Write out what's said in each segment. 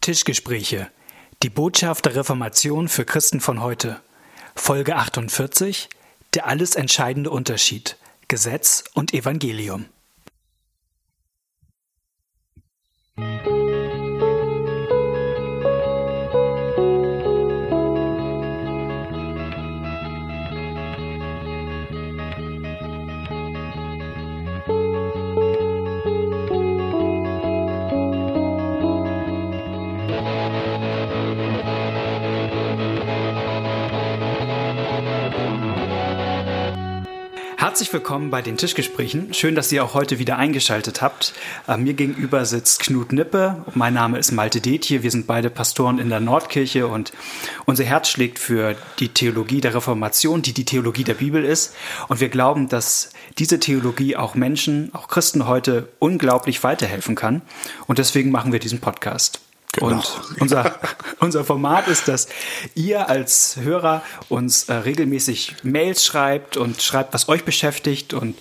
Tischgespräche. Die Botschaft der Reformation für Christen von heute. Folge 48. Der alles entscheidende Unterschied. Gesetz und Evangelium. Herzlich willkommen bei den Tischgesprächen. Schön, dass ihr auch heute wieder eingeschaltet habt. Äh, mir gegenüber sitzt Knut Nippe. Mein Name ist Malte Detje. Wir sind beide Pastoren in der Nordkirche und unser Herz schlägt für die Theologie der Reformation, die die Theologie der Bibel ist. Und wir glauben, dass diese Theologie auch Menschen, auch Christen heute unglaublich weiterhelfen kann. Und deswegen machen wir diesen Podcast. Genau. Und unser, unser Format ist, dass ihr als Hörer uns äh, regelmäßig Mails schreibt und schreibt, was euch beschäftigt. Und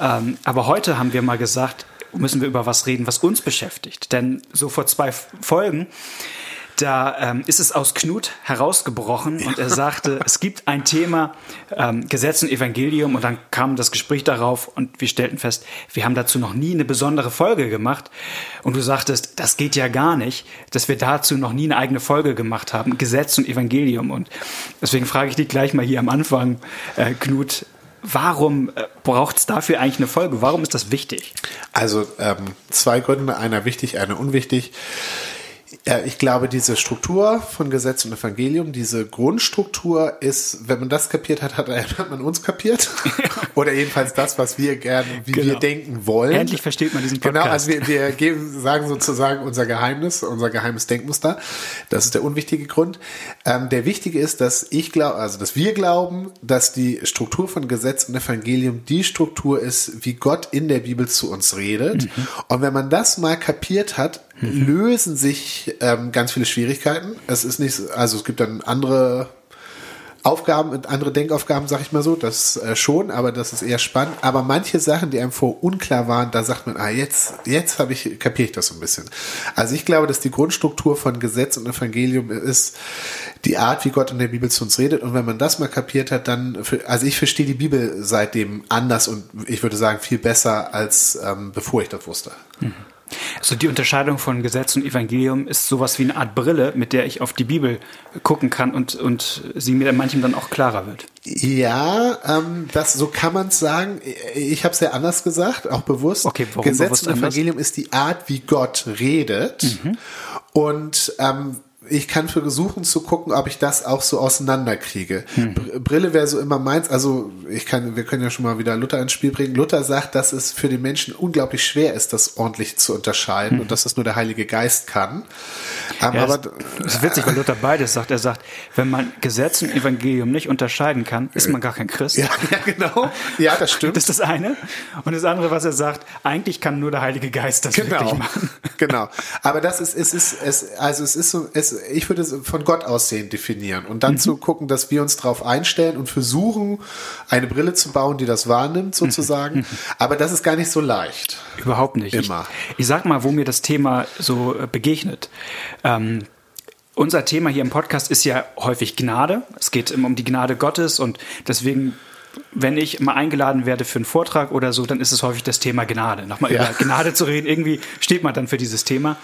ähm, aber heute haben wir mal gesagt, müssen wir über was reden, was uns beschäftigt. Denn so vor zwei Folgen da ähm, ist es aus Knut herausgebrochen und er sagte, es gibt ein Thema ähm, Gesetz und Evangelium und dann kam das Gespräch darauf und wir stellten fest, wir haben dazu noch nie eine besondere Folge gemacht und du sagtest, das geht ja gar nicht, dass wir dazu noch nie eine eigene Folge gemacht haben, Gesetz und Evangelium und deswegen frage ich dich gleich mal hier am Anfang, äh, Knut, Warum äh, braucht es dafür eigentlich eine Folge? Warum ist das wichtig? Also ähm, zwei Gründe, einer wichtig, einer unwichtig. Ja, ich glaube, diese Struktur von Gesetz und Evangelium, diese Grundstruktur ist, wenn man das kapiert hat, hat, hat man uns kapiert. Oder jedenfalls das, was wir gerne, wie genau. wir denken wollen. Endlich versteht man diesen Podcast. Genau, also wir, wir geben, sagen sozusagen unser Geheimnis, unser geheimes Denkmuster. Das ist der unwichtige Grund. Ähm, der wichtige ist, dass ich glaube, also dass wir glauben, dass die Struktur von Gesetz und Evangelium die Struktur ist, wie Gott in der Bibel zu uns redet. Mhm. Und wenn man das mal kapiert hat, mhm. lösen sich ähm, ganz viele Schwierigkeiten. Es ist nicht, also es gibt dann andere Aufgaben, andere Denkaufgaben, sag ich mal so, das äh, schon, aber das ist eher spannend. Aber manche Sachen, die einem vor unklar waren, da sagt man, ah, jetzt, jetzt habe ich, kapiere ich das so ein bisschen. Also ich glaube, dass die Grundstruktur von Gesetz und Evangelium ist die Art, wie Gott in der Bibel zu uns redet. Und wenn man das mal kapiert hat, dann, für, also ich verstehe die Bibel seitdem anders und ich würde sagen viel besser, als ähm, bevor ich das wusste. Mhm. Also die Unterscheidung von Gesetz und Evangelium ist sowas wie eine Art Brille, mit der ich auf die Bibel gucken kann und, und sie mir manchem dann auch klarer wird. Ja, ähm, das so kann man es sagen. Ich habe es ja anders gesagt, auch bewusst. Okay, warum Gesetz bewusst und Evangelium anders? ist die Art, wie Gott redet. Mhm. Und ähm, ich kann versuchen zu gucken, ob ich das auch so auseinanderkriege. Hm. Brille wäre so immer meins. Also ich kann, wir können ja schon mal wieder Luther ins Spiel bringen. Luther sagt, dass es für den Menschen unglaublich schwer ist, das ordentlich zu unterscheiden hm. und dass es nur der Heilige Geist kann. Ja, aber es ist witzig, weil Luther beides sagt. Er sagt, wenn man Gesetz und Evangelium nicht unterscheiden kann, ist man gar kein Christ. Ja, ja genau. Ja, das stimmt. Das ist das eine. Und das andere, was er sagt, eigentlich kann nur der Heilige Geist das genau. wirklich machen. Genau. Aber das ist, es ist, es, also es ist so, es, ich würde es von Gott aussehen definieren und dann mhm. zu gucken, dass wir uns darauf einstellen und versuchen, eine Brille zu bauen, die das wahrnimmt, sozusagen. Mhm. Aber das ist gar nicht so leicht. Überhaupt nicht. Immer. Ich, ich sag mal, wo mir das Thema so äh, begegnet. Ähm, unser Thema hier im Podcast ist ja häufig Gnade. Es geht immer um die Gnade Gottes und deswegen wenn ich mal eingeladen werde für einen Vortrag oder so, dann ist es häufig das Thema Gnade. Nochmal ja. über Gnade zu reden, irgendwie steht man dann für dieses Thema.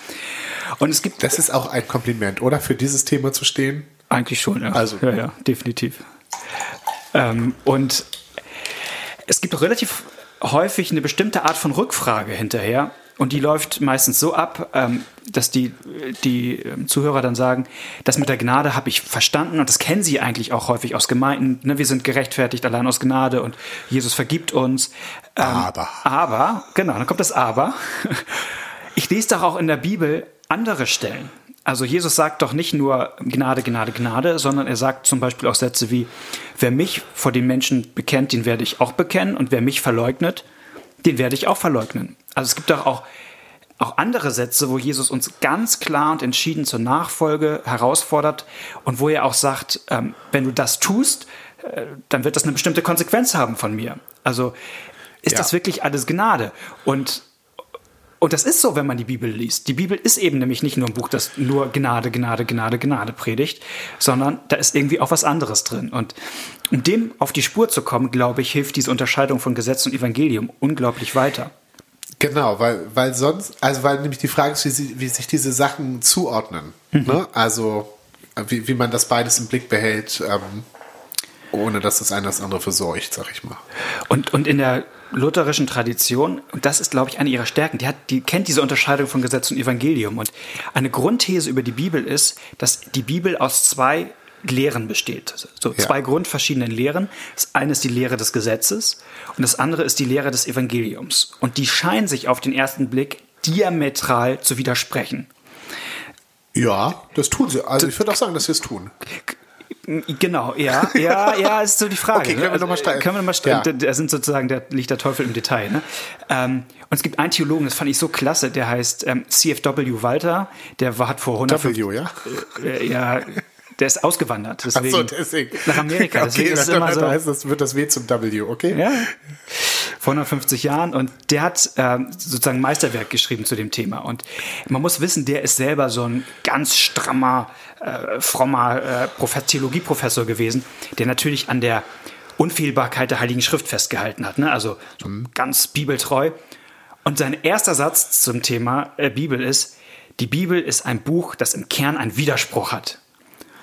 Und es gibt. Das ist auch ein Kompliment, oder? Für dieses Thema zu stehen? Eigentlich schon, ja. Also. Ja, ja, definitiv. Ähm, und es gibt relativ häufig eine bestimmte Art von Rückfrage hinterher. Und die läuft meistens so ab, ähm, dass die, die ähm, Zuhörer dann sagen, das mit der Gnade habe ich verstanden und das kennen sie eigentlich auch häufig aus Gemeinden. Ne? Wir sind gerechtfertigt allein aus Gnade und Jesus vergibt uns. Ähm, aber. Aber, genau, dann kommt das Aber. Ich lese doch auch in der Bibel andere Stellen. Also Jesus sagt doch nicht nur Gnade, Gnade, Gnade, sondern er sagt zum Beispiel auch Sätze wie, wer mich vor den Menschen bekennt, den werde ich auch bekennen und wer mich verleugnet, den werde ich auch verleugnen. Also es gibt doch auch, auch andere Sätze, wo Jesus uns ganz klar und entschieden zur Nachfolge herausfordert und wo er auch sagt, ähm, wenn du das tust, äh, dann wird das eine bestimmte Konsequenz haben von mir. Also ist ja. das wirklich alles Gnade? Und Und das ist so, wenn man die Bibel liest. Die Bibel ist eben nämlich nicht nur ein Buch, das nur Gnade, Gnade, Gnade, Gnade predigt, sondern da ist irgendwie auch was anderes drin. Und um dem auf die Spur zu kommen, glaube ich, hilft diese Unterscheidung von Gesetz und Evangelium unglaublich weiter. Genau, weil, weil sonst, also weil nämlich die Frage ist, wie, sie, wie sich diese Sachen zuordnen. Mhm. Ne? Also wie, wie man das beides im Blick behält, ähm, ohne dass das eine das andere verseucht, sag ich mal. Und, und in der lutherischen Tradition, und das ist, glaube ich, eine ihrer Stärken, die, hat, die kennt diese Unterscheidung von Gesetz und Evangelium. Und eine Grundthese über die Bibel ist, dass die Bibel aus zwei Lehren besteht. So zwei ja. grundverschiedenen Lehren. Das eine ist die Lehre des Gesetzes und das andere ist die Lehre des Evangeliums. Und die scheinen sich auf den ersten Blick diametral zu widersprechen. Ja, das tun sie. Also ich würde auch sagen, dass sie es tun. Genau, ja, ja, ja, ist so die Frage. Okay, können wir ne? nochmal streiten. Können wir nochmal streiten. Ja. Da sind sozusagen, da liegt der Teufel im Detail. Ne? Ähm, und es gibt einen Theologen, das fand ich so klasse, der heißt ähm, CFW Walter, der war, hat vor 100 W, ja? Äh, ja, der ist ausgewandert. Deswegen, Ach so, deswegen. Nach Amerika. Deswegen okay, ist immer so. Heißt, das wird das W zum W, okay? Ja. Vor 150 Jahren und der hat äh, sozusagen Meisterwerk geschrieben zu dem Thema. Und man muss wissen, der ist selber so ein ganz strammer, äh, frommer äh, Prof Theologieprofessor gewesen, der natürlich an der Unfehlbarkeit der Heiligen Schrift festgehalten hat. Ne? Also so mhm. ganz bibeltreu. Und sein erster Satz zum Thema äh, Bibel ist, die Bibel ist ein Buch, das im Kern einen Widerspruch hat.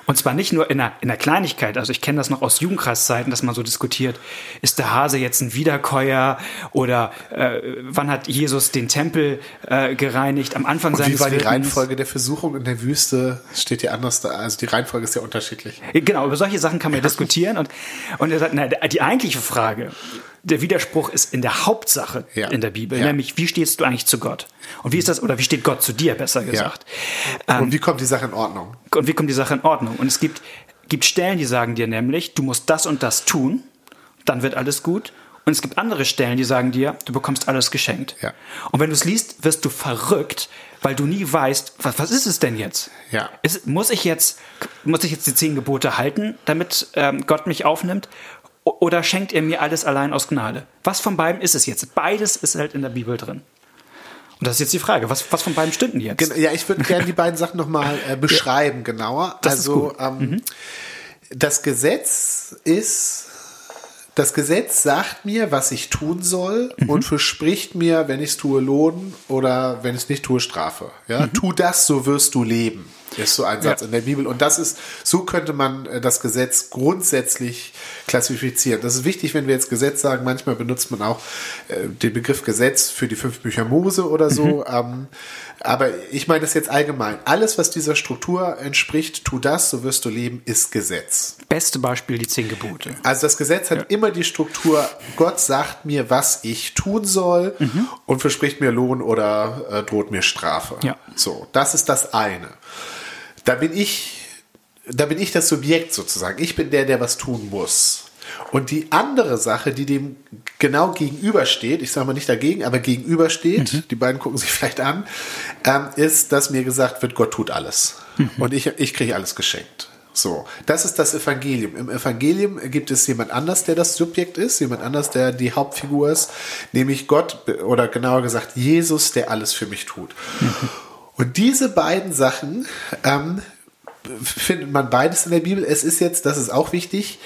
Und zwar nicht nur in der, in der Kleinigkeit. Also ich kenne das noch aus Jugendkreiszeiten, dass man so diskutiert, ist der Hase jetzt ein Wiederkäuer oder äh, wann hat Jesus den Tempel äh, gereinigt? Am Anfang seines war die. Reihenfolge der Versuchung in der Wüste? Steht hier anders da. Also die Reihenfolge ist ja unterschiedlich. Genau, über solche Sachen kann man diskutieren. Und, und er sagt, na, die eigentliche Frage, der Widerspruch ist in der Hauptsache ja. in der Bibel, ja. nämlich wie stehst du eigentlich zu Gott? Und wie ist das, oder wie steht Gott zu dir, besser gesagt? Ja. Und ähm, wie kommt die Sache in Ordnung? Und wie kommt die Sache in Ordnung? Und es gibt, gibt Stellen, die sagen dir nämlich, du musst das und das tun, dann wird alles gut. Und es gibt andere Stellen, die sagen dir, du bekommst alles geschenkt. Ja. Und wenn du es liest, wirst du verrückt, weil du nie weißt, was, was ist es denn jetzt? Ja. Ist, muss ich jetzt, muss ich jetzt die zehn Gebote halten, damit ähm, Gott mich aufnimmt? Oder schenkt er mir alles allein aus Gnade? Was von beiden ist es jetzt? Beides ist halt in der Bibel drin. Und das ist jetzt die Frage, was, was von beiden stimmt denn jetzt? Ja, ich würde gerne die beiden Sachen nochmal äh, beschreiben, ja. genauer. Das also ähm, mhm. das Gesetz ist, das Gesetz sagt mir, was ich tun soll mhm. und verspricht mir, wenn ich es tue, Lohn oder wenn ich es nicht tue, Strafe. Ja? Mhm. Tu das, so wirst du leben ist so ein Satz ja. in der Bibel. Und das ist, so könnte man äh, das Gesetz grundsätzlich klassifizieren. Das ist wichtig, wenn wir jetzt Gesetz sagen. Manchmal benutzt man auch äh, den Begriff Gesetz für die fünf Bücher Mose oder so. Mhm. Ähm, aber ich meine das jetzt allgemein. Alles, was dieser Struktur entspricht, tu das, so wirst du leben, ist Gesetz. Beste Beispiel die zehn Gebote. Also das Gesetz hat ja. immer die Struktur, Gott sagt mir, was ich tun soll mhm. und verspricht mir Lohn oder äh, droht mir Strafe. Ja. So, das ist das eine. Da bin ich, da bin ich das Subjekt sozusagen. Ich bin der, der was tun muss. Und die andere Sache, die dem genau gegenübersteht, ich sage mal nicht dagegen, aber gegenübersteht, mhm. die beiden gucken sich vielleicht an, ähm, ist, dass mir gesagt wird, Gott tut alles. Mhm. Und ich, ich kriege alles geschenkt. So, das ist das Evangelium. Im Evangelium gibt es jemand anders, der das Subjekt ist, jemand anders, der die Hauptfigur ist, nämlich Gott oder genauer gesagt Jesus, der alles für mich tut. Mhm. Und diese beiden Sachen ähm, findet man beides in der Bibel. Es ist jetzt, das ist auch wichtig,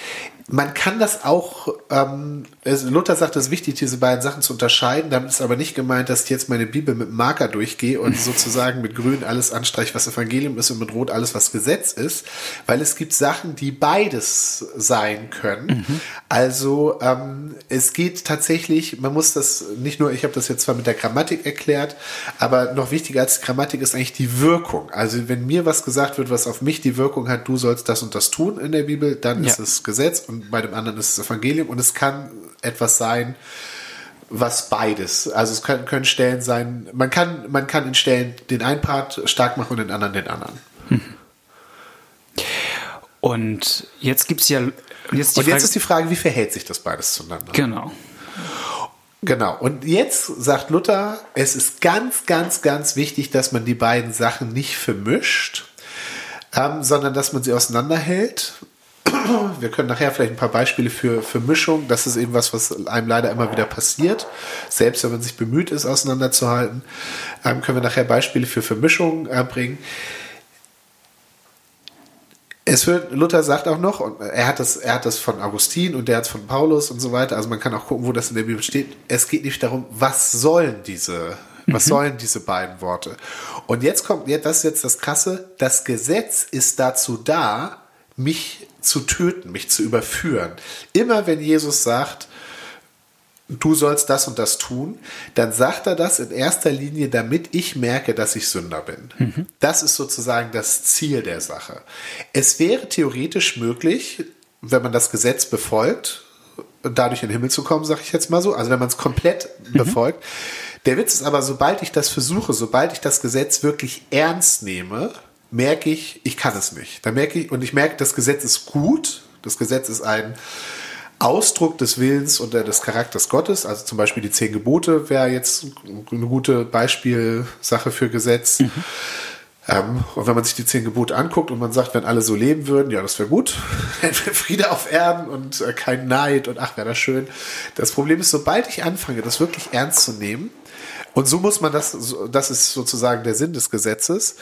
man kann das auch, ähm, Luther sagt, es ist wichtig, diese beiden Sachen zu unterscheiden. Damit ist aber nicht gemeint, dass ich jetzt meine Bibel mit Marker durchgehe und sozusagen mit Grün alles anstreiche, was Evangelium ist und mit Rot alles, was Gesetz ist, weil es gibt Sachen, die beides sein können. Mhm. Also ähm, es geht tatsächlich, man muss das nicht nur, ich habe das jetzt zwar mit der Grammatik erklärt, aber noch wichtiger als Grammatik ist eigentlich die Wirkung. Also wenn mir was gesagt wird, was auf mich die Wirkung hat, du sollst das und das tun in der Bibel, dann ja. ist es Gesetz und bei dem anderen ist es Evangelium und es kann etwas sein, was beides. Also es können, können Stellen sein, man kann, man kann in Stellen den einen Part stark machen und den anderen den anderen. Und jetzt gibt es ja. Jetzt und jetzt ist die Frage, wie verhält sich das beides zueinander? Genau. Genau. Und jetzt sagt Luther, es ist ganz, ganz, ganz wichtig, dass man die beiden Sachen nicht vermischt, ähm, sondern dass man sie auseinanderhält Wir können nachher vielleicht ein paar Beispiele für, für Mischung. Das ist eben was, was einem leider immer wieder passiert. Selbst wenn man sich bemüht ist, auseinanderzuhalten, ähm, können wir nachher Beispiele für Vermischung äh, bringen. Es wird, Luther sagt auch noch, und er hat das, er hat das von Augustin und der hat es von Paulus und so weiter. Also man kann auch gucken, wo das in der Bibel steht. Es geht nicht darum, was sollen diese, was mhm. sollen diese beiden Worte? Und jetzt kommt, ja, das ist jetzt das Krasse. Das Gesetz ist dazu da, mich zu töten, mich zu überführen. Immer wenn Jesus sagt, du sollst das und das tun, dann sagt er das in erster Linie, damit ich merke, dass ich Sünder bin. Mhm. Das ist sozusagen das Ziel der Sache. Es wäre theoretisch möglich, wenn man das Gesetz befolgt, dadurch in den Himmel zu kommen, sage ich jetzt mal so, also wenn man es komplett mhm. befolgt. Der Witz ist aber, sobald ich das versuche, sobald ich das Gesetz wirklich ernst nehme, merke ich, ich kann es nicht. Da merke ich, und ich merke, das Gesetz ist gut, das Gesetz ist ein Ausdruck des Willens und des Charakters Gottes. Also zum Beispiel die zehn Gebote wäre jetzt eine gute Beispielsache für Gesetz. Mhm. Ähm, und wenn man sich die zehn Gebote anguckt und man sagt, wenn alle so leben würden, ja, das wäre gut. Friede auf Erden und äh, kein Neid und ach, wäre das schön. Das Problem ist, sobald ich anfange, das wirklich ernst zu nehmen, und so muss man das, das ist sozusagen der Sinn des Gesetzes,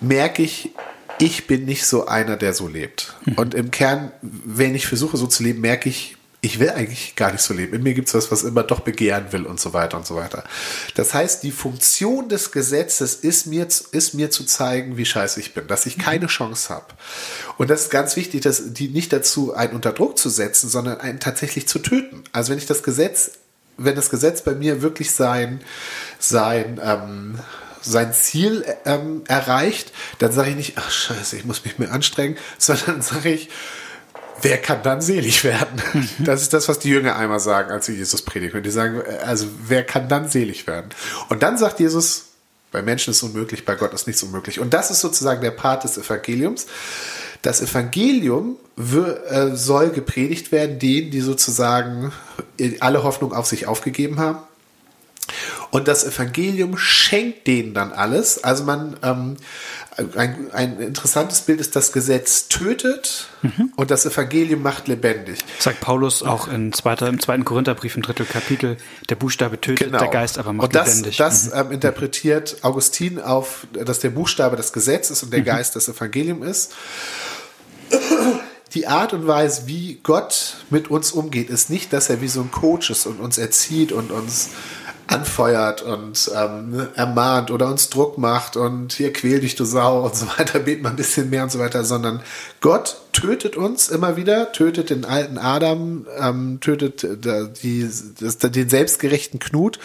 merke ich, ich bin nicht so einer, der so lebt. Mhm. Und im Kern, wenn ich versuche, so zu leben, merke ich, ich will eigentlich gar nicht so leben. In mir gibt es was, was immer doch begehren will und so weiter und so weiter. Das heißt, die Funktion des Gesetzes ist mir, ist mir zu zeigen, wie scheiße ich bin, dass ich keine Chance habe. Und das ist ganz wichtig, dass die nicht dazu, einen unter Druck zu setzen, sondern einen tatsächlich zu töten. Also wenn ich das Gesetz, wenn das Gesetz bei mir wirklich sein, sein, ähm, sein Ziel ähm, erreicht, dann sage ich nicht, ach scheiße, ich muss mich mehr anstrengen, sondern sage ich, wer kann dann selig werden? Mhm. Das ist das, was die Jünger einmal sagen, als sie Jesus predigen. Und die sagen, also wer kann dann selig werden? Und dann sagt Jesus, bei Menschen ist es unmöglich, bei Gott ist nichts unmöglich. Und das ist sozusagen der Part des Evangeliums. Das Evangelium äh, soll gepredigt werden, denen, die sozusagen alle Hoffnung auf sich aufgegeben haben. Und das Evangelium schenkt denen dann alles. Also man, ähm, ein, ein interessantes Bild ist, das Gesetz tötet mhm. und das Evangelium macht lebendig. Sagt Paulus auch in zweiter, im zweiten Korintherbrief im dritten Kapitel, der Buchstabe tötet, genau. der Geist aber macht und das, lebendig. Das mhm. ähm, interpretiert Augustin auf, dass der Buchstabe das Gesetz ist und der mhm. Geist das Evangelium ist. Die Art und Weise, wie Gott mit uns umgeht, ist nicht, dass er wie so ein Coach ist und uns erzieht und uns anfeuert und ähm, ermahnt oder uns Druck macht und hier quäl dich du Sau und so weiter, bet mal ein bisschen mehr und so weiter, sondern Gott tötet uns immer wieder, tötet den alten Adam, ähm, tötet äh, die, das, den selbstgerechten Knut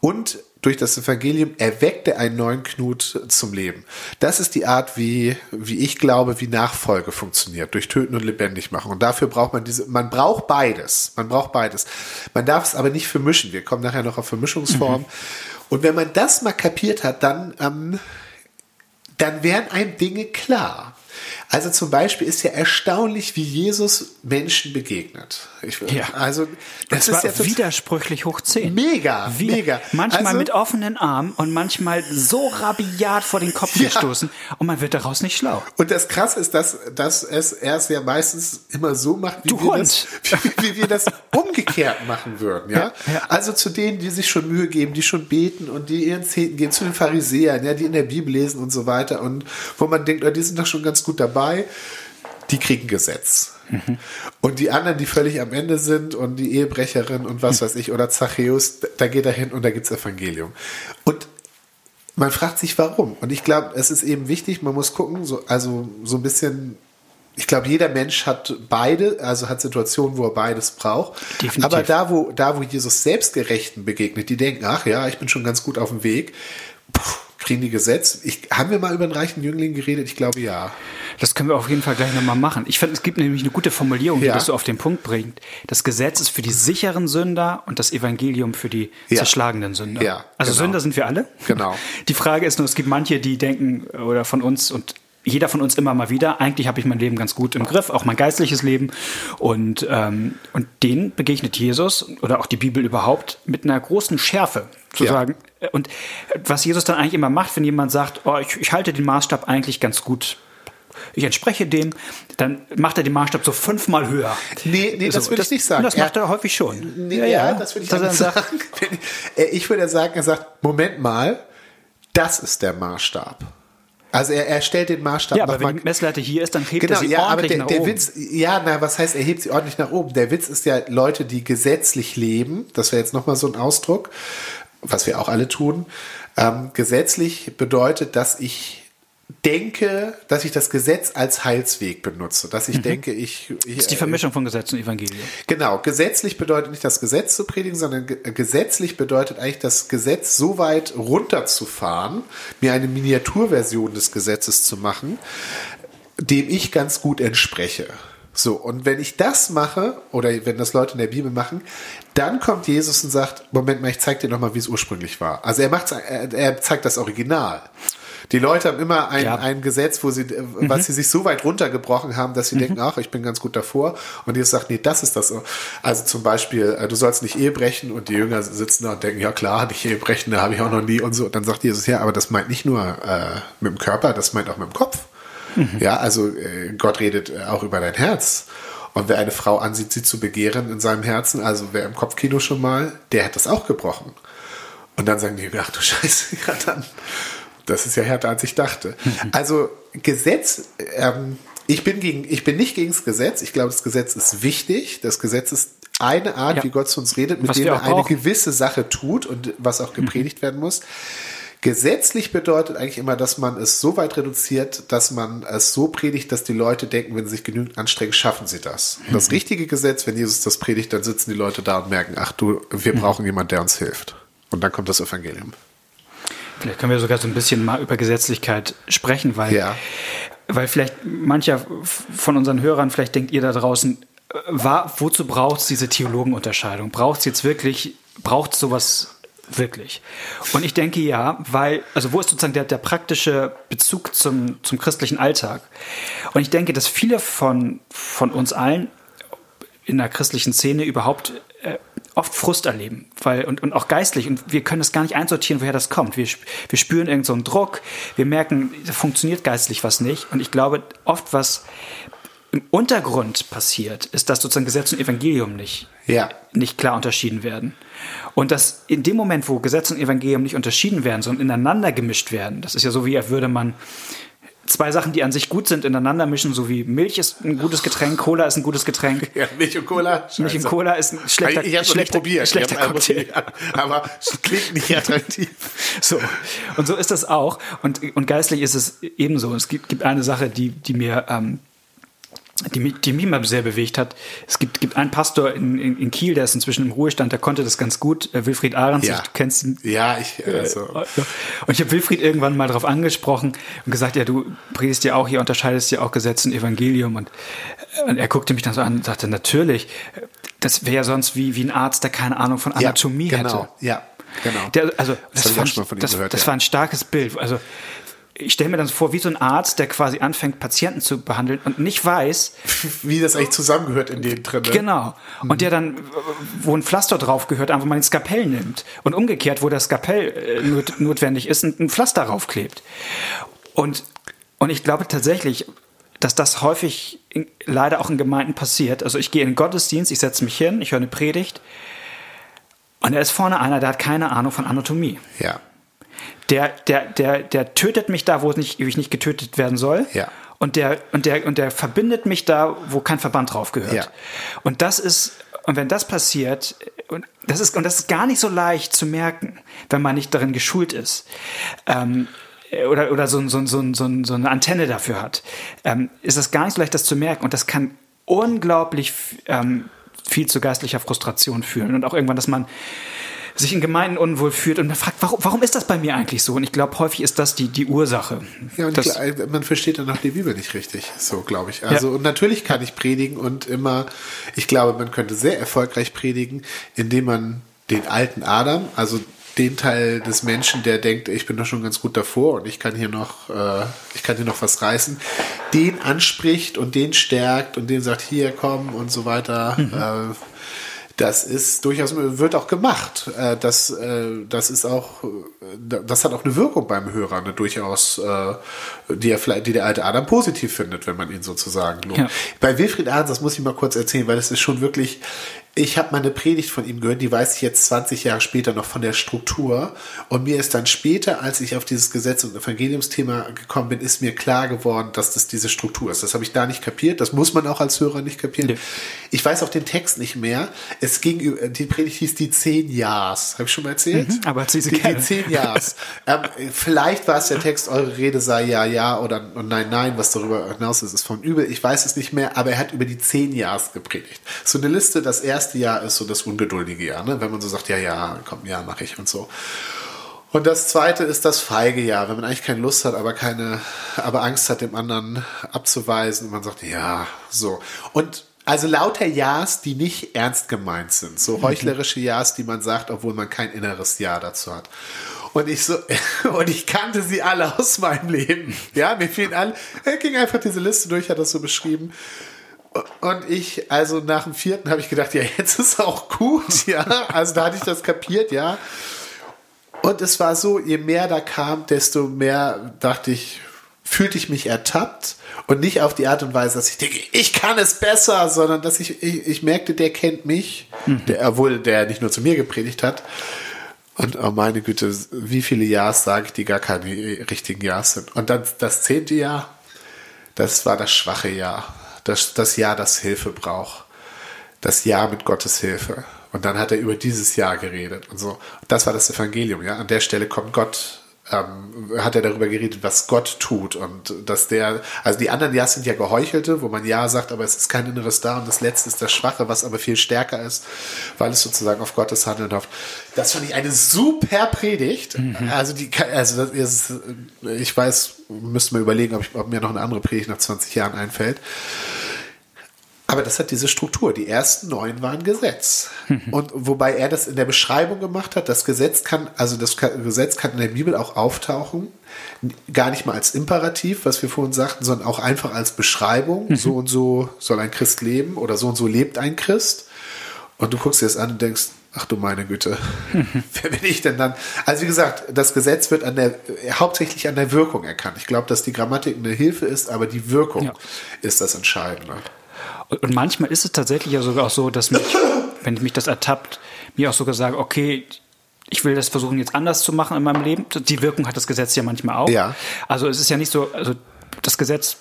und durch das Evangelium erweckt er einen neuen Knut zum Leben. Das ist die Art, wie, wie ich glaube, wie Nachfolge funktioniert, durch Töten und lebendig machen. Und dafür braucht man diese, man braucht beides. Man braucht beides. Man darf es aber nicht vermischen. Wir kommen nachher noch auf Vermischungsform. Mhm. Und wenn man das mal kapiert hat, dann, ähm, dann werden einem Dinge klar. Also zum Beispiel ist ja erstaunlich, wie Jesus Menschen begegnet. Ich, ja. Also das, das ist ja widersprüchlich hoch 10. Mega, wie, mega. Manchmal also, mit offenen Armen und manchmal so rabiat vor den Kopf ja. gestoßen und man wird daraus nicht schlau. Und das Krasse ist, dass, dass es er es ja meistens immer so macht, wie, wir das, wie, wie, wir das umgekehrt machen würden. Ja? ja? Also zu denen, die sich schon Mühe geben, die schon beten und die ihren Zehnten gehen, zu den Pharisäern, ja, die in der Bibel lesen und so weiter und wo man denkt, oh, die sind doch schon ganz gut dabei, die kriegen Gesetz. Mhm. Und die anderen, die völlig am Ende sind und die Ehebrecherin und was mhm. weiß ich oder Zachäus, da geht er hin und da gibt es Evangelium. Und man fragt sich, warum. Und ich glaube, es ist eben wichtig, man muss gucken, so, also so ein bisschen ich glaube, jeder Mensch hat beide, also hat Situationen, wo er beides braucht. Definitiv. Aber da, wo, da, wo Jesus Selbstgerechten begegnet, die denken, ach ja, ich bin schon ganz gut auf dem Weg, puh, kriegen die Gesetz. Ich, haben wir mal über einen reichen Jüngling geredet? Ich glaube ja. Das können wir auf jeden Fall gleich nochmal machen. Ich finde, es gibt nämlich eine gute Formulierung, die ja. das so auf den Punkt bringt. Das Gesetz ist für die sicheren Sünder und das Evangelium für die ja. zerschlagenen Sünder. Ja, also genau. Sünder sind wir alle. Genau. Die Frage ist nur, es gibt manche, die denken, oder von uns und jeder von uns immer mal wieder, eigentlich habe ich mein Leben ganz gut im Griff, auch mein geistliches Leben. Und, ähm, und denen begegnet Jesus oder auch die Bibel überhaupt mit einer großen Schärfe zu ja. sagen. Und was Jesus dann eigentlich immer macht, wenn jemand sagt, oh, ich, ich halte den Maßstab eigentlich ganz gut ich entspreche dem, dann macht er den Maßstab so fünfmal höher. Nee, nee, das So, würde ich nicht sagen. Das Er- macht er häufig schon. Nee, ja, das würde ich er nicht dann sagen. Äh, Ich würde sagen, er sagt, Moment mal, das ist der Maßstab. Also er, er stellt den Maßstab Ja, aber wenn die Messlatte hier ist, dann hebt Genau, er sie ja, aber ordentlich der, nach der oben. Witz, ja, na, was heißt, er hebt sie ordentlich nach oben? Der Witz ist ja Leute, die gesetzlich leben, das wäre jetzt nochmal so ein Ausdruck, was wir auch alle tun. Ähm, gesetzlich bedeutet, dass ich denke, dass ich das Gesetz als Heilsweg benutze, dass ich denke, ich, ich Mhm. Das ist die Vermischung von Gesetz und Evangelium. Genau, gesetzlich bedeutet nicht das Gesetz zu predigen, sondern ge gesetzlich bedeutet eigentlich das Gesetz so weit runterzufahren, mir eine Miniaturversion des Gesetzes zu machen, dem ich ganz gut entspreche. So, und wenn ich das mache, oder wenn das Leute in der Bibel machen, dann kommt Jesus und sagt, Moment mal, ich zeig dir nochmal, wie es ursprünglich war. Also er macht, er, er zeigt das Original. Die Leute haben immer ein, Ja. ein Gesetz, wo sie, äh, was sie sich so weit runtergebrochen haben, dass sie denken, ach, ich bin ganz gut davor. Und Jesus sagt, nee, das ist das. Also zum Beispiel, äh, du sollst nicht Ehe brechen und die Jünger sitzen da und denken, ja klar, nicht Ehe brechen, da habe ich auch noch nie und so. Und dann sagt Jesus, ja, aber das meint nicht nur äh, mit dem Körper, das meint auch mit dem Kopf. Ja, also äh, Gott redet äh, auch über dein Herz. Und wer eine Frau ansieht, sie zu begehren in seinem Herzen, also wer im Kopfkino schon mal, der hat das auch gebrochen. Und dann sagen die, ach du Scheiße, ja dann, das ist ja härter, als ich dachte. Also Gesetz, ähm, ich bin gegen, ich bin nicht gegen das Gesetz. Ich glaube, das Gesetz ist wichtig. Das Gesetz ist eine Art, Ja. wie Gott zu uns redet, mit Was dem er eine brauchen. gewisse Sache tut und was auch gepredigt werden muss. Gesetzlich bedeutet eigentlich immer, dass man es so weit reduziert, dass man es so predigt, dass die Leute denken, wenn sie sich genügend anstrengen, schaffen sie das. Das richtige Gesetz, wenn Jesus das predigt, dann sitzen die Leute da und merken, ach du, wir brauchen jemanden, der uns hilft. Und dann kommt das Evangelium. Vielleicht können wir sogar so ein bisschen mal über Gesetzlichkeit sprechen, weil, Ja. weil vielleicht mancher von unseren Hörern, vielleicht denkt ihr da draußen, äh, war, wozu braucht es diese Theologenunterscheidung? Braucht es jetzt wirklich, braucht es sowas wirklich? Und ich denke ja, weil, also wo ist sozusagen der, der praktische Bezug zum, zum christlichen Alltag? Und ich denke, dass viele von, von uns allen in der christlichen Szene überhaupt oft Frust erleben, weil und, und auch geistlich und wir können das gar nicht einsortieren, woher das kommt. Wir, wir spüren irgendeinen so einen Druck, wir merken, da funktioniert geistlich was nicht und ich glaube oft was im Untergrund passiert, ist, dass sozusagen Gesetz und Evangelium nicht Ja. nicht klar unterschieden werden. Und dass in dem Moment, wo Gesetz und Evangelium nicht unterschieden werden, sondern ineinander gemischt werden, das ist ja so, wie als würde man zwei Sachen, die an sich gut sind, ineinander mischen, so wie Milch ist ein gutes Getränk, Cola ist ein gutes Getränk. Ja, Milch und Cola. Milch und Scheiße. Cola ist ein schlechter, ich nicht schlechter, probiert. schlechter Cocktail. Aber es klingt nicht attraktiv. So. Und so ist das auch. Und, und geistlich ist es ebenso. Es gibt, gibt eine Sache, die, die mir, ähm, die, mich- die mich mal sehr bewegt hat. Es gibt, gibt einen Pastor in, in, in Kiel, der ist inzwischen im Ruhestand, der konnte das ganz gut. Äh, Wilfried Ahrens, Ja. du kennst ihn. Ja, ich, also, Und ich habe Wilfried irgendwann mal darauf angesprochen und gesagt, ja, du predigst ja auch hier, unterscheidest ja auch Gesetz und Evangelium. Und, und er guckte mich dann so an und sagte, natürlich, das wäre ja sonst wie, wie ein Arzt, der keine Ahnung von ja, Anatomie genau, hätte. Ja, genau. Der, also, Das das, ihm das, das ja. war ein starkes Bild. Also, ich stelle mir das vor, wie so ein Arzt, der quasi anfängt, Patienten zu behandeln und nicht weiß, Wie das eigentlich zusammengehört in den drin. genau. Und der dann, wo ein Pflaster drauf gehört, einfach mal ein Skapell nimmt. Und umgekehrt, wo das Skapell äh, not, notwendig ist, ein, ein Pflaster raufklebt. Und, und ich glaube tatsächlich, dass das häufig in, leider auch in Gemeinden passiert. Also ich gehe in den Gottesdienst, ich setze mich hin, ich höre eine Predigt und da ist vorne einer, der hat keine Ahnung von Anatomie. Ja. Der, der, der, der tötet mich da, wo nicht, wo ich nicht getötet werden soll. Ja. Und der, und der, und der verbindet mich da, wo kein Verband drauf gehört. Ja. Und das ist, und wenn das passiert, und das ist, und das ist gar nicht so leicht zu merken, wenn man nicht darin geschult ist. Ähm, oder, oder so, so, so, so, so eine Antenne dafür hat, ähm, ist das gar nicht so leicht, das zu merken. Und das kann unglaublich ähm, viel zu geistlicher Frustration führen. Und auch irgendwann, dass man sich in Gemeinden unwohl fühlt und man fragt, warum, warum ist das bei mir eigentlich so? Und ich glaube, häufig ist das die, die Ursache. Ja, und das, klar, man versteht dann auch die Bibel nicht richtig, so glaube ich. Also, und natürlich kann ich predigen und immer, ich glaube, man könnte sehr erfolgreich predigen, indem man den alten Adam, also den Teil des Menschen, der denkt, ich bin doch schon ganz gut davor und ich kann hier noch, äh, ich kann hier noch was reißen, den anspricht und den stärkt und den sagt, hier komm und so weiter. Äh, Das ist durchaus, wird auch gemacht. Äh, das, äh, das ist auch, äh, das hat auch eine Wirkung beim Hörer, eine durchaus, die er vielleicht, die der alte Adam positiv findet, wenn man ihn sozusagen lobt. Ja. Bei Wilfried Arns, das muss ich mal kurz erzählen, weil das ist schon wirklich, ich habe mal eine Predigt von ihm gehört, die weiß ich jetzt 20 Jahre später noch von der Struktur. Und mir ist dann später, als ich auf dieses Gesetz- und Evangeliumsthema gekommen bin, ist mir klar geworden, dass das diese Struktur ist. Das habe ich da nicht kapiert. Das muss man auch als Hörer nicht kapieren. Nee. Ich weiß auch den Text nicht mehr. Es ging über, die Predigt hieß die zehn Jahres. Habe ich schon mal erzählt? Mhm, aber die, die zehn Jahres. ähm, vielleicht war es der Text, eure Rede sei ja, ja oder nein, nein, was darüber hinaus ist, ist von übel. Ich weiß es nicht mehr, aber er hat über die zehn Jahres gepredigt. So eine Liste, das erste erste Jahr ist so das ungeduldige Jahr, ne? wenn man so sagt, ja, ja, komm, ja, mache ich und so. Und das zweite ist das feige Jahr, wenn man eigentlich keine Lust hat, aber keine, aber Angst hat, dem anderen abzuweisen und man sagt, ja, so. Und also lauter Ja's, die nicht ernst gemeint sind. So mhm. heuchlerische Ja's, die man sagt, obwohl man kein inneres Ja dazu hat. Und ich so, und ich kannte sie alle aus meinem Leben. Ja, mir fielen alle, er ging einfach diese Liste durch, hat das so beschrieben. Und ich, also nach dem vierten habe ich gedacht, ja, jetzt ist auch gut, ja. Also da hatte ich das kapiert, ja. Und es war so, je mehr da kam, desto mehr dachte ich, fühlte ich mich ertappt und nicht auf die Art und Weise, dass ich denke, ich kann es besser, sondern dass ich, ich, ich merkte, der kennt mich, mhm. der, obwohl der nicht nur zu mir gepredigt hat. Und oh meine Güte, wie viele Jahre sage ich, die gar keine richtigen Jahre sind. Und dann das zehnte Jahr, das war das schwache Jahr das, das Jahr, das Hilfe braucht. Das Jahr mit Gottes Hilfe. Und dann hat er über dieses Jahr geredet und so. Das war das Evangelium, ja. An der Stelle kommt Gott, ähm, hat er darüber geredet, was Gott tut und dass der, also die anderen Ja sind ja geheuchelte, wo man Ja sagt, aber es ist kein Inneres da und das Letzte ist das Schwache, was aber viel stärker ist, weil es sozusagen auf Gottes Handeln hofft. Das fand ich eine super Predigt. Mhm. Also die, also das ist, ich weiß, müsste man überlegen, ob, ich, ob mir noch eine andere Predigt nach 20 Jahren einfällt. Aber das hat diese Struktur. Die ersten neun waren Gesetz. Und wobei er das in der Beschreibung gemacht hat, das Gesetz kann, also das Gesetz kann in der Bibel auch auftauchen, gar nicht mal als Imperativ, was wir vorhin sagten, sondern auch einfach als Beschreibung. Mhm. So und so soll ein Christ leben oder so und so lebt ein Christ. Und du guckst dir das an und denkst, ach du meine Güte, wer bin ich denn dann? Also wie gesagt, das Gesetz wird an der, hauptsächlich an der Wirkung erkannt. Ich glaube, dass die Grammatik eine Hilfe ist, aber die Wirkung ja. ist das Entscheidende. Und manchmal ist es tatsächlich ja sogar auch so, dass mich, wenn mich das ertappt, mir auch sogar sage, okay, ich will das versuchen jetzt anders zu machen in meinem Leben. Die Wirkung hat das Gesetz ja manchmal auch. Ja. Also es ist ja nicht so, also das Gesetz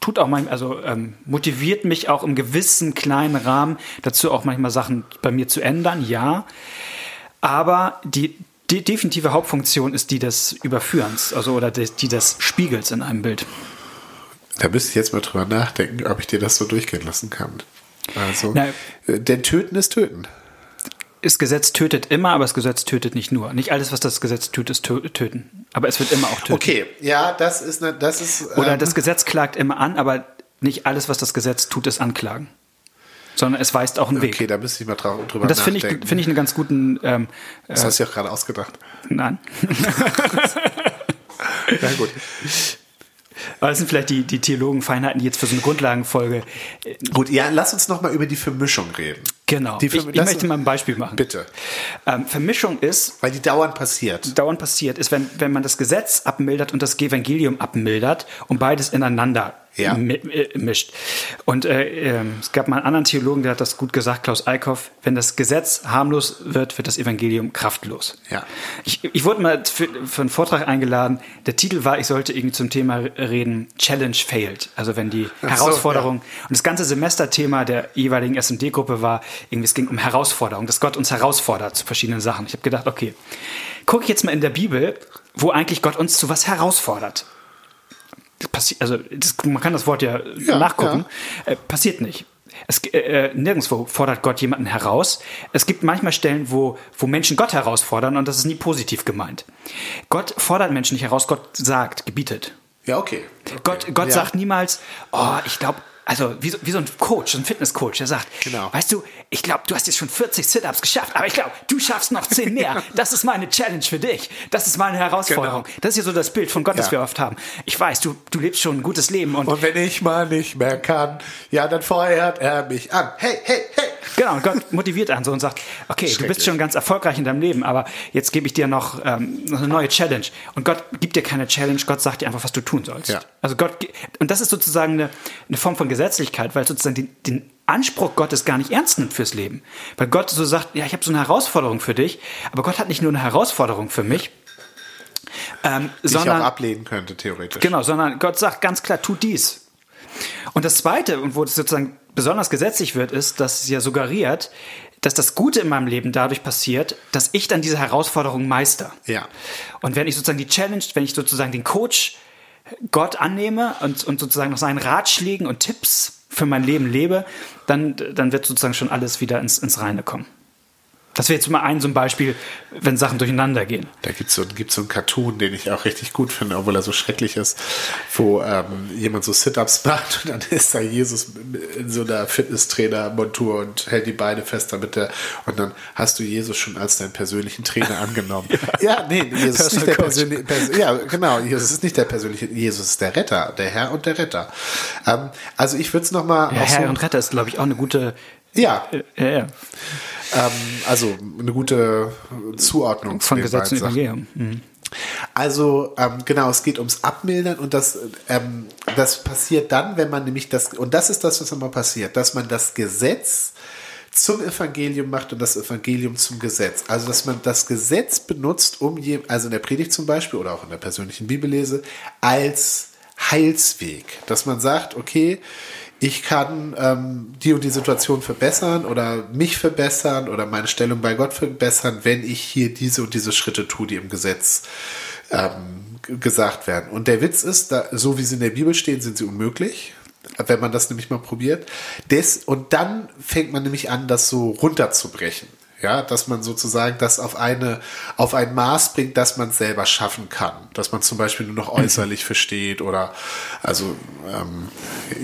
tut auch manchmal, also ähm, motiviert mich auch im gewissen kleinen Rahmen dazu auch manchmal Sachen bei mir zu ändern, ja. Aber die, die definitive Hauptfunktion ist die des Überführens, also oder die, die des Spiegels in einem Bild. Da müsste ich jetzt mal drüber nachdenken, ob ich dir das so durchgehen lassen kann. Also, Na, äh, denn töten ist töten. Das Gesetz tötet immer, aber das Gesetz tötet nicht nur. Nicht alles, was das Gesetz tut, ist töten. Aber es wird immer auch töten. Okay, ja, das ist, eine, das ist. Ähm Oder das Gesetz klagt immer an, aber nicht alles, was das Gesetz tut, ist anklagen. Sondern es weist auch einen Weg. Okay, da müsste ich mal drüber nachdenken. Und das finde ich, find ich einen ganz guten. Ähm, das hast du ja auch gerade ausgedacht. Nein. Na gut. Aber das sind vielleicht die, die Theologenfeinheiten, die jetzt für so eine Grundlagenfolge. Äh, Gut, ja, lass uns noch mal über die Vermischung reden. Genau. Die, ich, ich möchte mal ein Beispiel machen. Bitte. Ähm, Vermischung ist. Weil die dauernd passiert. Dauernd passiert ist, wenn, wenn man das Gesetz abmildert und das Evangelium abmildert und beides ineinander ja. Äh, mischt. Und äh, äh, es gab mal einen anderen Theologen, der hat das gut gesagt, Klaus Eickhoff, wenn das Gesetz harmlos wird, wird das Evangelium kraftlos. Ja. Ich, ich wurde mal für, für einen Vortrag eingeladen. Der Titel war, ich sollte irgendwie zum Thema reden, Challenge failed. Also wenn die so, Herausforderung ja. und das ganze Semesterthema der jeweiligen S&D-Gruppe war, irgendwie es ging um Herausforderung, dass Gott uns herausfordert zu verschiedenen Sachen. Ich habe gedacht, okay, gucke ich jetzt mal in der Bibel, wo eigentlich Gott uns zu was herausfordert passiert, also das, man kann das Wort ja, ja nachgucken, ja. Äh, passiert nicht. Es, äh, äh, nirgendwo fordert Gott jemanden heraus. Es gibt manchmal Stellen, wo, wo Menschen Gott herausfordern und das ist nie positiv gemeint. Gott fordert Menschen nicht heraus, Gott sagt, gebietet. Ja, okay. okay. Gott, Gott ja. sagt niemals, oh, ich glaube, also wie so, wie so ein Coach, ein Fitnesscoach, der sagt, genau. weißt du, ich glaube, du hast jetzt schon 40 Sit-Ups geschafft, aber ich glaube, du schaffst noch 10 mehr. Das ist meine Challenge für dich. Das ist meine Herausforderung. Genau. Das ist ja so das Bild von Gott, ja. das wir oft haben. Ich weiß, du, du lebst schon ein gutes Leben. Und, und wenn ich mal nicht mehr kann, ja, dann feuert er mich an. Hey, hey, hey, genau, und Gott motiviert einen so und sagt, okay, du bist schon ganz erfolgreich in deinem Leben, aber jetzt gebe ich dir noch, ähm, noch eine neue Challenge. Und Gott gibt dir keine Challenge, Gott sagt dir einfach, was du tun sollst. Ja. Also Gott, und das ist sozusagen eine, eine Form von Gesetzlichkeit, weil sozusagen den, den Anspruch Gottes gar nicht ernst nimmt fürs Leben. Weil Gott so sagt, ja, ich habe so eine Herausforderung für dich, aber Gott hat nicht nur eine Herausforderung für mich, ähm, Die sondern ich auch ablehnen könnte, theoretisch. Genau, sondern Gott sagt ganz klar, tu dies. Und das Zweite, und wo es sozusagen besonders gesetzlich wird, ist, dass es ja suggeriert, dass das Gute in meinem Leben dadurch passiert, dass ich dann diese Herausforderung meister. Ja. Und wenn ich sozusagen die Challenge, wenn ich sozusagen den Coach Gott annehme und, und sozusagen nach seinen Ratschlägen und Tipps für mein Leben lebe, dann, dann wird sozusagen schon alles wieder ins, ins Reine kommen. Das wäre jetzt mal ein so ein Beispiel, wenn Sachen durcheinander gehen. Da gibt es so, gibt's so einen Cartoon, den ich auch richtig gut finde, obwohl er so schrecklich ist, wo ähm, jemand so Sit-Ups macht und dann ist da Jesus in so einer Fitnesstrainer-Montur und hält die Beine fest, damit er und dann hast du Jesus schon als deinen persönlichen Trainer angenommen. ja. nee, Jesus ist nicht der persönliche, pers ja, genau, Jesus ist nicht der persönliche, Jesus ist der Retter, der Herr und der Retter. Ähm, also ich würde es nochmal. Ja, Herr so, und Retter ist, glaube ich, auch eine gute. Ja. Ja, ja. Ähm, also eine gute Zuordnung von Gesetz und Evangelium. Mhm. Also ähm, genau, es geht ums Abmildern und das, ähm, das passiert dann, wenn man nämlich das, und das ist das, was immer passiert, dass man das Gesetz zum Evangelium macht und das Evangelium zum Gesetz. Also, dass man das Gesetz benutzt, um, je, also in der Predigt zum Beispiel oder auch in der persönlichen Bibellese, als Heilsweg. Dass man sagt, okay, ich kann ähm, die und die Situation verbessern oder mich verbessern oder meine Stellung bei Gott verbessern, wenn ich hier diese und diese Schritte tue, die im Gesetz ähm, gesagt werden. Und der Witz ist, da, so wie sie in der Bibel stehen, sind sie unmöglich, wenn man das nämlich mal probiert. Des, und dann fängt man nämlich an, das so runterzubrechen. Ja, dass man sozusagen das auf eine, auf ein Maß bringt, dass man es selber schaffen kann. Dass man zum Beispiel nur noch äußerlich versteht oder, also, ähm,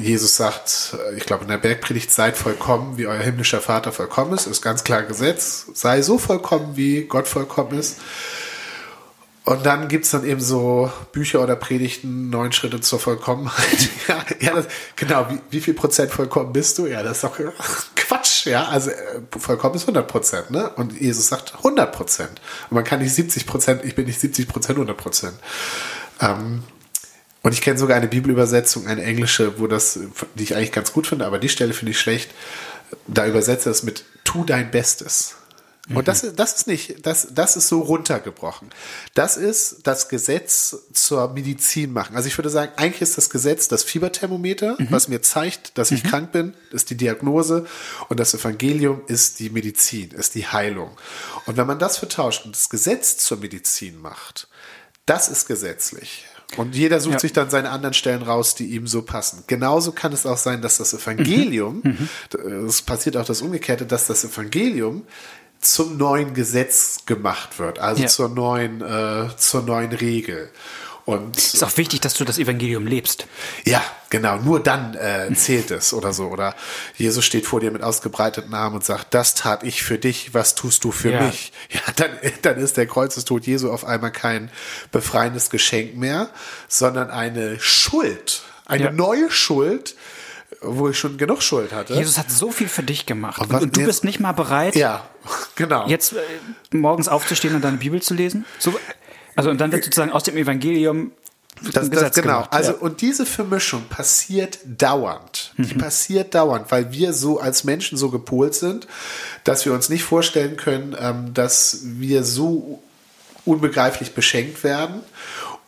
Jesus sagt, ich glaube in der Bergpredigt, seid vollkommen, wie euer himmlischer Vater vollkommen ist, ist ganz klar Gesetz. Sei so vollkommen, wie Gott vollkommen ist. Und dann gibt's dann eben so Bücher oder Predigten, neun Schritte zur Vollkommenheit. ja, das, genau, wie, wie viel Prozent vollkommen bist du? Ja, das ist doch Quatsch, ja. Also äh, vollkommen ist 100 Prozent, ne? Und Jesus sagt 100 Prozent. Und man kann nicht 70 Prozent, ich bin nicht 70 Prozent, 100 Prozent. Ähm, und ich kenne sogar eine Bibelübersetzung, eine englische, wo das, die ich eigentlich ganz gut finde, aber die Stelle finde ich schlecht. Da übersetze es mit tu dein Bestes. Und das, ist, das ist nicht, das, das ist so runtergebrochen. Das ist das Gesetz zur Medizin machen. Also ich würde sagen, eigentlich ist das Gesetz das Fieberthermometer, mhm. was mir zeigt, dass ich mhm. krank bin, ist die Diagnose und das Evangelium ist die Medizin, ist die Heilung. Und wenn man das vertauscht und das Gesetz zur Medizin macht, das ist gesetzlich. Und jeder sucht ja. sich dann seine anderen Stellen raus, die ihm so passen. Genauso kann es auch sein, dass das Evangelium, mhm. mhm. es passiert auch das Umgekehrte, dass das Evangelium zum neuen Gesetz gemacht wird, also ja. zur neuen, äh, zur neuen Regel. Und ist auch wichtig, dass du das Evangelium lebst. Ja, genau. Nur dann äh, zählt es oder so. Oder Jesus steht vor dir mit ausgebreiteten Armen und sagt: Das tat ich für dich. Was tust du für ja. mich? Ja, dann, dann ist der Kreuzestod Jesu auf einmal kein befreiendes Geschenk mehr, sondern eine Schuld, eine ja. neue Schuld, wo ich schon genug Schuld hatte. Jesus hat so viel für dich gemacht. Und, und du jetzt, bist nicht mal bereit, ja, genau. jetzt äh, morgens aufzustehen und deine Bibel zu lesen. So, also und dann wird sozusagen aus dem Evangelium das, das, genau. Gemacht, also ja. und diese Vermischung passiert dauernd. Die mhm. passiert dauernd, weil wir so als Menschen so gepolt sind, dass wir uns nicht vorstellen können, ähm, dass wir so unbegreiflich beschenkt werden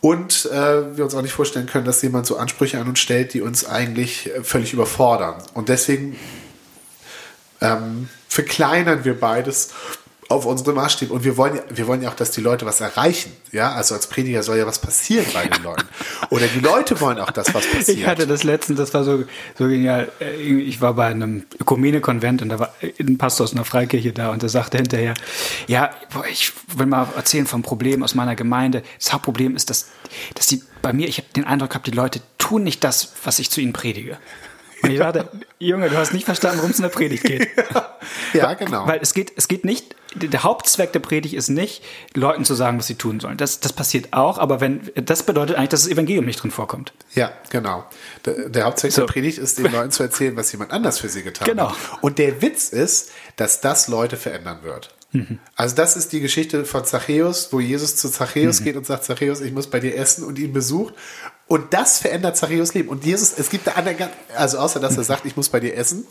und äh, wir uns auch nicht vorstellen können, dass jemand so Ansprüche an uns stellt, die uns eigentlich äh, völlig überfordern. Und deswegen ähm, verkleinern wir beides auf unsere Maßstäbe. Und wir wollen, ja, wir wollen ja auch, dass die Leute was erreichen. Ja, also als Prediger soll ja was passieren bei den Leuten. Oder die Leute wollen auch, dass was passiert. Ich hatte das letztens, das war so, so genial. Ich war bei einem Ökumene-Konvent und da war ein Pastor aus einer Freikirche da und der sagte hinterher, ja, boah, ich will mal erzählen vom Problem aus meiner Gemeinde. Das Hauptproblem ist, dass, dass die bei mir, ich habe den Eindruck gehabt, die Leute tun nicht das, was ich zu ihnen predige. Und ich dachte, Junge, du hast nicht verstanden, worum es in der Predigt geht. ja, genau. Weil es geht, es geht nicht der Hauptzweck der Predigt ist nicht, Leuten zu sagen, was sie tun sollen. Das, das passiert auch, aber wenn, das bedeutet eigentlich, dass das Evangelium nicht drin vorkommt. Ja, genau. Der, der Hauptzweck so. der Predigt ist, den Leuten zu erzählen, was jemand anders für sie getan genau. hat. Und der Witz ist, dass das Leute verändern wird. Mhm. Also das ist die Geschichte von Zachäus, wo Jesus zu Zachäus mhm. geht und sagt, Zachäus, ich muss bei dir essen und ihn besucht. Und das verändert Zachäus Leben. Und Jesus, es gibt da also außer dass er sagt, ich muss bei dir essen,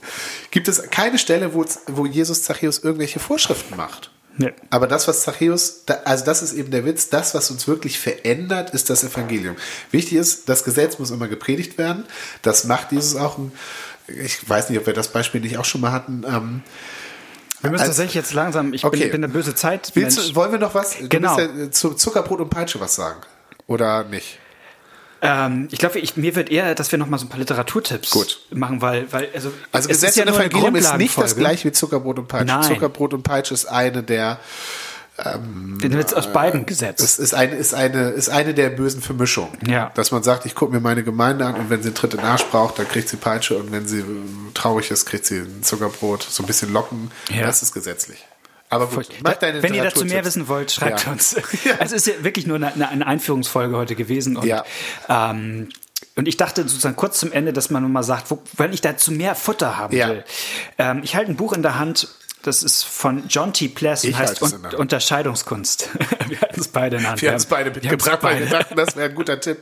gibt es keine Stelle, wo, wo Jesus Zachäus irgendwelche Vorschriften macht. Nee. Aber das, was Zachäus, also das ist eben der Witz, das, was uns wirklich verändert, ist das Evangelium. Wichtig ist, das Gesetz muss immer gepredigt werden. Das macht Jesus auch ein, ich weiß nicht, ob wir das Beispiel nicht auch schon mal hatten, ähm, wir müssen tatsächlich jetzt langsam, ich okay. bin, bin eine böse Zeit. Willst, wollen wir noch was? Du genau. Ja zu Zuckerbrot und Peitsche was sagen? Oder nicht? Ähm, ich glaube, mir wird eher, dass wir noch mal so ein paar Literaturtipps Gut. machen, weil, weil also, also Gesetz ja und Evangelium ist nicht das gleiche wie Zuckerbrot und Peitsche. Nein. Zuckerbrot und Peitsche ist eine der ähm, Den wird aus beiden gesetzt. Es ist eine, ist eine, ist eine der bösen Vermischungen. Ja. Dass man sagt, ich gucke mir meine Gemeinde an und wenn sie einen Tritt in Arsch braucht, dann kriegt sie Peitsche und wenn sie traurig ist, kriegt sie ein Zuckerbrot, so ein bisschen Locken. Ja. Das ist gesetzlich. Aber gut, mach deine Wenn ihr dazu mehr wissen wollt, schreibt ja. uns. Also es ist ja wirklich nur eine, eine Einführungsfolge heute gewesen. Und, ja. ähm, und ich dachte sozusagen kurz zum Ende, dass man mal sagt, wo, wenn ich dazu mehr Futter haben ja. will. Ähm, ich halte ein Buch in der Hand, das ist von John T. Pless und heißt Un Unterscheidungskunst. wir hatten es beide in der Hand. Wir haben es beide mitgebracht, weil wir dachten, das wäre ein guter Tipp.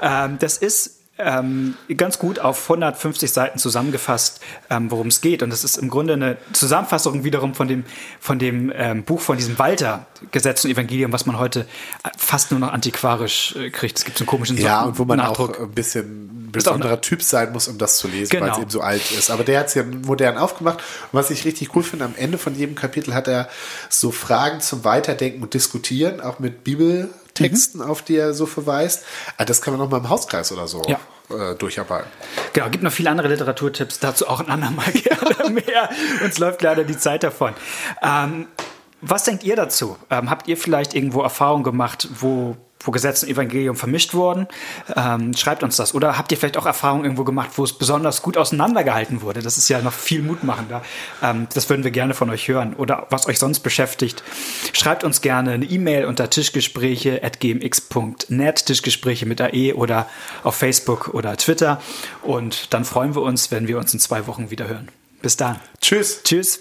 Ähm, das ist ähm, ganz gut auf 150 Seiten zusammengefasst, ähm, worum es geht. Und das ist im Grunde eine Zusammenfassung wiederum von dem, von dem ähm, Buch von diesem Walter, Gesetz und Evangelium, was man heute fast nur noch antiquarisch äh, kriegt. Es gibt so einen komischen Ja, und wo man Nachdruck. auch ein bisschen besonderer Typ sein muss, um das zu lesen, genau. weil es eben so alt ist. Aber der hat es ja modern aufgemacht. Und was ich richtig cool finde, am Ende von jedem Kapitel hat er so Fragen zum Weiterdenken und Diskutieren, auch mit Bibel Texten, mhm. auf die er so verweist. Ah, das kann man auch mal im Hauskreis oder so ja. äh, durcharbeiten. Genau, gibt noch viele andere Literaturtipps, dazu auch ein andermal gerne mehr. Uns läuft leider die Zeit davon. Ähm, was denkt ihr dazu? Ähm, habt ihr vielleicht irgendwo Erfahrungen gemacht, wo wo Gesetz und Evangelium vermischt wurden. Ähm, schreibt uns das. Oder habt ihr vielleicht auch Erfahrungen irgendwo gemacht, wo es besonders gut auseinandergehalten wurde? Das ist ja noch viel mutmachender. Ähm, das würden wir gerne von euch hören. Oder was euch sonst beschäftigt. Schreibt uns gerne eine E-Mail unter tischgespräche.gmx.net, Tischgespräche mit AE oder auf Facebook oder Twitter. Und dann freuen wir uns, wenn wir uns in zwei Wochen wieder hören. Bis dann. Tschüss. Tschüss.